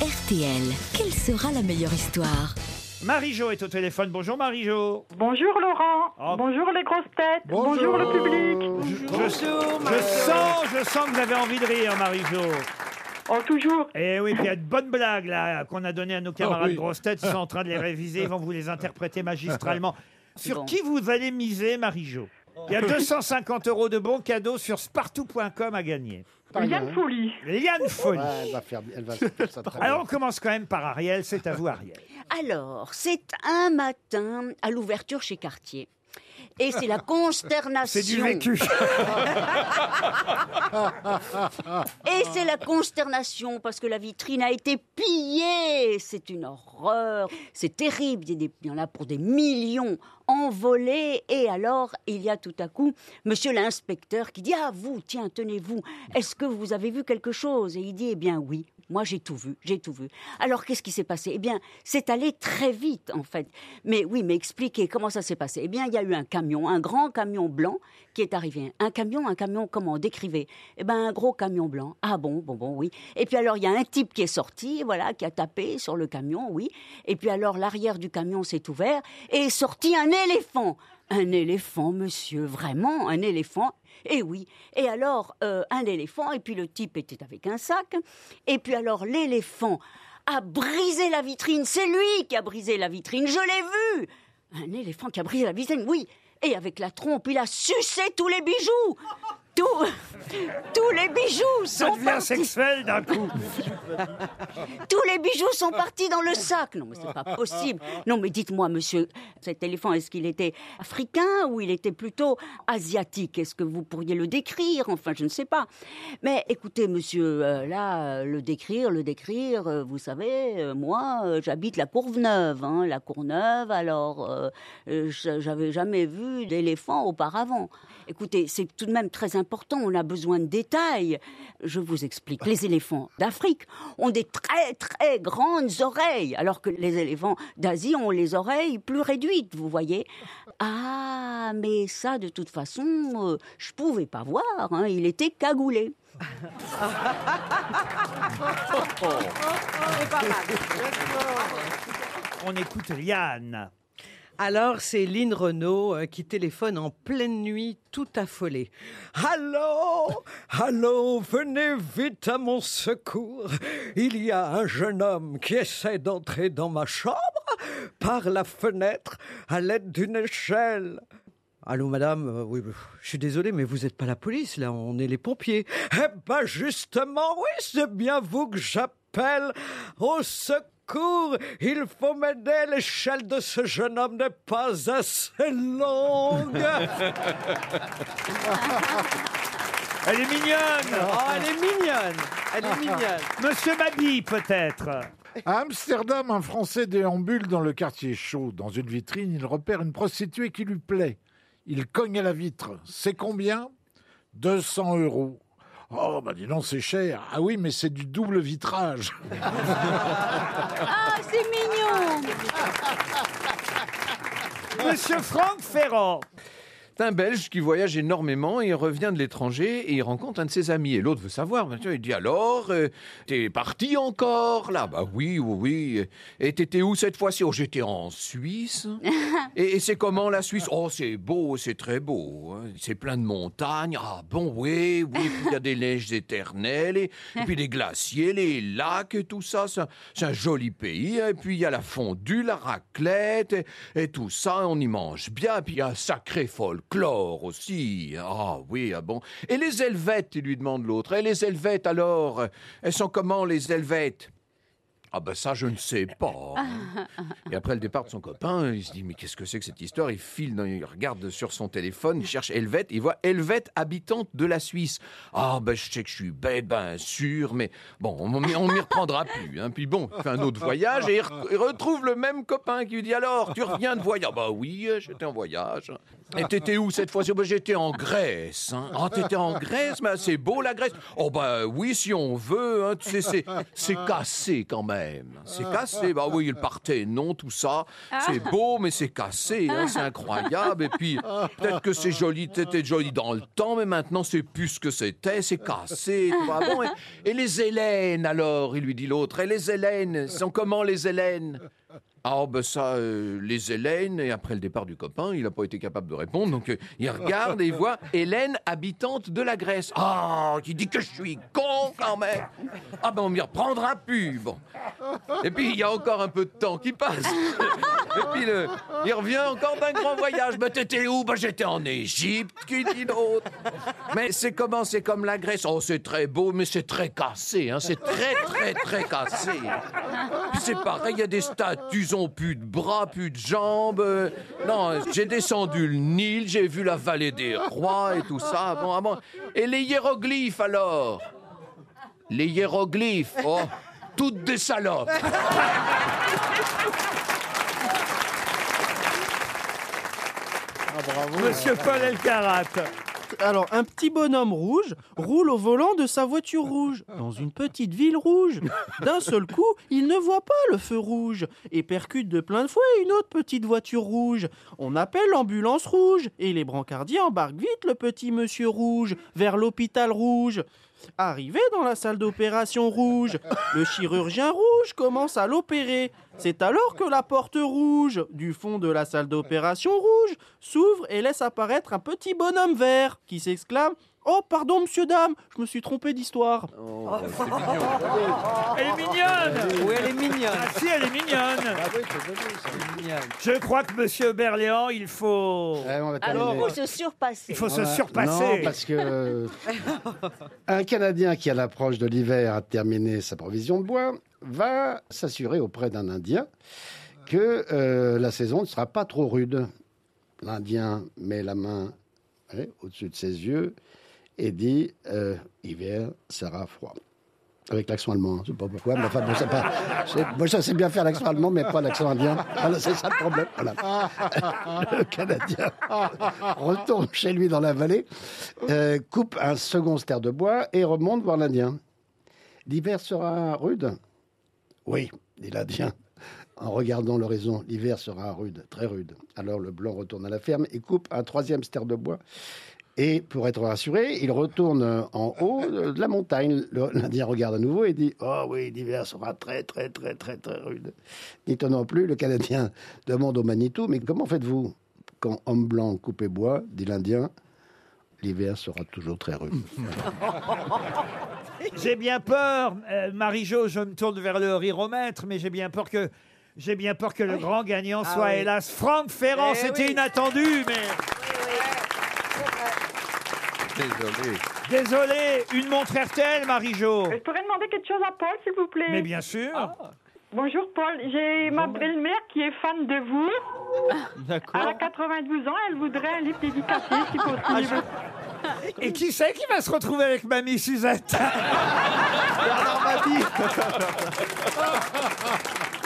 RTL, quelle sera la meilleure histoire Marie-Jo est au téléphone. Bonjour Marie-Jo. Bonjour Laurent, Oh. bonjour les grosses têtes, bonjour, le public. Je, je sens, je sens que vous avez envie de rire, Marie-Jo. Oh, toujours. Et oui, puis il y a de bonnes blagues là qu'on a données à nos camarades oui. grosses têtes. Ils sont en train de les réviser. Ils vont vous les interpréter magistralement. Sur qui vous allez miser, Marie-Jo? Il y a 250 euros de bons cadeaux sur spartou.com à gagner. Yann Fouli. Liane Folie. Ouais, elle va faire, elle va faire ça très Alors bien. on commence quand même par Ariel. C'est à vous, Ariel. Alors, c'est un matin à l'ouverture chez Cartier. Et c'est la consternation. C'est du vécu. Et c'est la consternation parce que la vitrine a été pillée. C'est une horreur. C'est terrible. Il y, en a pour des millions envolés. Et alors, il y a tout à coup monsieur l'inspecteur qui dit Ah, vous, tiens, tenez-vous. Est-ce que vous avez vu quelque chose? Et il dit Eh bien, oui. Moi, j'ai tout vu, j'ai tout vu. Alors, qu'est-ce qui s'est passé? Eh bien, c'est allé très vite, en fait. Mais oui, mais expliquez comment ça s'est passé? Eh bien, il y a eu un camion, un grand camion blanc qui est arrivé. Un camion, un camion, comment Décrivez. Eh ben, un gros camion blanc. Ah bon, bon, bon, oui. Et puis alors, il y a un type qui est sorti, voilà, qui a tapé sur le camion, oui. Et puis alors, l'arrière du camion s'est ouvert et est sorti un éléphant. Un éléphant, monsieur, vraiment, un éléphant. Et oui. Et alors, euh, un éléphant, et puis le type était avec un sac. Et puis alors, l'éléphant a brisé la vitrine. C'est lui qui a brisé la vitrine. Je l'ai vu. Un éléphant qui a brisé la vitrine, oui. Et avec la trompe, il a sucé tous les bijoux. Tous, tous les bijoux Ça sont devient partis. sexuel d'un coup. Tous les bijoux sont partis dans le sac. Non, mais c'est pas possible. Non, mais dites-moi, monsieur, cet éléphant, est-ce qu'il était africain ou il était plutôt asiatique? Est-ce que vous pourriez le décrire? Enfin, je ne sais pas. Mais écoutez, monsieur, euh, là, euh, le décrire, le décrire, euh, vous savez, moi, j'habite la Courneuve, hein, la Courneuve. Alors, j'avais jamais vu d'éléphant auparavant. Écoutez, c'est tout de même très important. On a besoin de détails. Je vous explique. Les éléphants d'Afrique ont des très très grandes oreilles, alors que les éléphants d'Asie ont les oreilles plus réduites, vous voyez. Ah, mais ça, de toute façon, euh, je pouvais pas voir. hein, il était cagoulé. On écoute Liane. Alors, c'est Lynn Renault euh, qui téléphone en pleine nuit, tout affolée. Allô? Allô? Venez vite à mon secours. Il y a un jeune homme qui essaie d'entrer dans ma chambre par la fenêtre à l'aide d'une échelle. Allô, madame, Euh, oui, je suis désolé, mais vous n'êtes pas la police, là, on est les pompiers. Eh ben, justement, oui, c'est bien vous que j'appelle au secours. Il faut m'aider, l'échelle de ce jeune homme n'est pas assez longue. Elle est mignonne. Oh, elle est mignonne, elle est mignonne. Monsieur Mabille, peut-être. À Amsterdam, un Français déambule dans le quartier chaud. Dans une vitrine, il repère une prostituée qui lui plaît. Il cogne à la vitre. C'est combien? 200 euros. Oh, bah dis donc, c'est cher. Ah oui, mais c'est du double vitrage. Ah, c'est mignon Monsieur Franck Ferrand. C'est un Belge qui voyage énormément et il revient de l'étranger et il rencontre un de ses amis. Et l'autre veut savoir. Il dit alors, euh, t'es parti encore? Là Bah oui, oui, oui. Et t'étais où cette fois-ci? Oh, j'étais en Suisse. et et c'est comment la Suisse? Oh, c'est beau, c'est très beau. hein. C'est plein de montagnes. Ah bon, oui, oui. Puis il y a des neiges éternelles et, et puis les glaciers, les lacs et tout ça. C'est un, joli pays. Et puis il y a la fondue, la raclette et, et tout ça. On y mange bien. Et puis il y a un sacré folklore aussi. Ah oui, ah bon. Et les Helvètes, lui demande l'autre. Et les Helvètes alors Elles sont comment les Helvètes? Ah ben ça, je ne sais pas. hein. Et après le départ de son copain, il se dit mais qu'est-ce que c'est que cette histoire? Il file, dans- il regarde sur son téléphone, il cherche Helvète, il voit Helvète habitante de la Suisse. Ah ben je sais que je suis bête, ben sûr, mais bon, on m'y reprendra plus. hein. Puis bon, il fait un autre voyage et il, re- il retrouve le même copain qui lui dit alors, tu reviens de voyage? Bah oui, j'étais en voyage. Et t'étais où cette fois-ci? Bah, J'étais en Grèce. Hein. Oh, t'étais en Grèce? Mais c'est beau la Grèce Oh, bah oui, si on veut. Hein. C'est cassé quand même. C'est cassé. Bah oui, le non tout ça. C'est beau, mais c'est cassé. Hein. C'est incroyable. Et puis, peut-être que c'est joli, c'était joli dans le temps, mais maintenant, c'est plus ce que c'était. C'est cassé. tu vois. Bon, et, et les Hélènes, alors Il lui dit l'autre. Et les Hélènes Sont comment les Hélènes? Ah, ben ça, euh, les Hélènes, et après le départ du copain, il n'a pas été capable de répondre, donc euh, il regarde et il voit Hélène, habitante de la Grèce. Ah, qui dit que je suis con quand même Ah, ben on m'y reprendra plus, bon. Et puis il y a encore un peu de temps qui passe. Et puis le, il revient encore d'un grand voyage. Ben t'étais où? Ben j'étais en Égypte, qui dit l'autre. Mais c'est comment? C'est comme la Grèce. Oh, c'est très beau, mais c'est très cassé, hein. C'est très, très, très cassé. Puis c'est pareil, il y a des statues plus de bras, plus de jambes. Euh, Non, j'ai descendu le Nil, j'ai vu la vallée des rois et tout ça. Bon, ah. Et les hiéroglyphes alors? Les hiéroglyphes, oh, toutes des salopes. Monsieur Paul Elkarat. Alors, un petit bonhomme rouge roule au volant de sa voiture rouge dans une petite ville rouge. D'un seul coup, il ne voit pas le feu rouge et percute de plein de fouet une autre petite voiture rouge. On appelle l'ambulance rouge et les brancardiers embarquent vite le petit monsieur rouge vers l'hôpital rouge. Arrivé dans la salle d'opération rouge, le chirurgien rouge commence à l'opérer. C'est alors que la porte rouge du fond de la salle d'opération rouge s'ouvre et laisse apparaître un petit bonhomme vert qui s'exclame Oh, pardon, monsieur, dame, je me suis trompé d'histoire. Oh, c'est mignon. Elle est mignonne Oui, elle est mignonne. Ah si, elle est mignonne Je crois que Monsieur Berléand, il faut... Ouais, on va Alors, terminer. faut se surpasser. Il faut se surpasser. Non, parce que euh, un Canadien qui, à l'approche de l'hiver, a terminé sa provision de bois, va s'assurer auprès d'un Indien que euh, la saison ne sera pas trop rude. L'Indien met la main ouais, au-dessus de ses yeux et dit euh, hiver sera froid. Avec l'accent allemand, hein, je sais pas pourquoi, mais enfin, bon, c'est pas. Moi, je sais bien faire l'accent allemand, mais pas l'accent indien. Voilà, c'est ça le problème. Voilà. Le Canadien retourne chez lui dans la vallée, euh, coupe un second ster de bois et remonte voir l'Indien. L'hiver sera rude? Oui, dit l'Indien. En regardant l'horizon, l'hiver sera rude, très rude. Alors le blanc retourne à la ferme et coupe un troisième ster de bois. Et pour être rassuré, il retourne en haut de la montagne. L'Indien regarde à nouveau et dit Oh oui, l'hiver sera très, très, très, très, très rude. N'y tenant plus, le Canadien demande au Manitou Mais comment faites-vous quand homme blanc coupe et bois? Dit l'Indien L'hiver sera toujours très rude. J'ai bien peur, euh, Marie-Jo, je me tourne vers le riromètre, mais j'ai bien peur que... J'ai bien peur que le grand gagnant Ah soit, oui. hélas, Franck Ferrand. Eh C'était oui. inattendu, mais... Désolé. Désolé, une montre RTL, Marie-Jo. Je pourrais demander quelque chose à Paul, s'il vous plaît Mais bien sûr. Bonjour Paul, j'ai ma belle-mère qui est fan de vous. D'accord. Elle a 92 ans, elle voudrait un livre dédicacé, si possible. Et qui c'est qui va se retrouver avec Mamie Suzette?